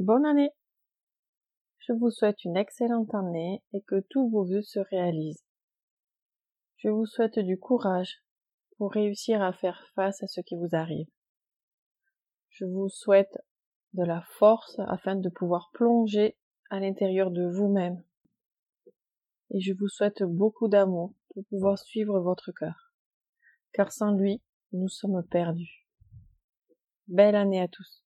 bonne année. Je vous souhaite une excellente année et que tous vos vœux se réalisent. Je vous souhaite du courage pour réussir à faire face à ce qui vous arrive. Je vous souhaite de la force afin de pouvoir plonger à l'intérieur de vous-même. Et je vous souhaite beaucoup d'amour pour pouvoir suivre votre cœur. Car sans lui, nous sommes perdus. Belle année à tous.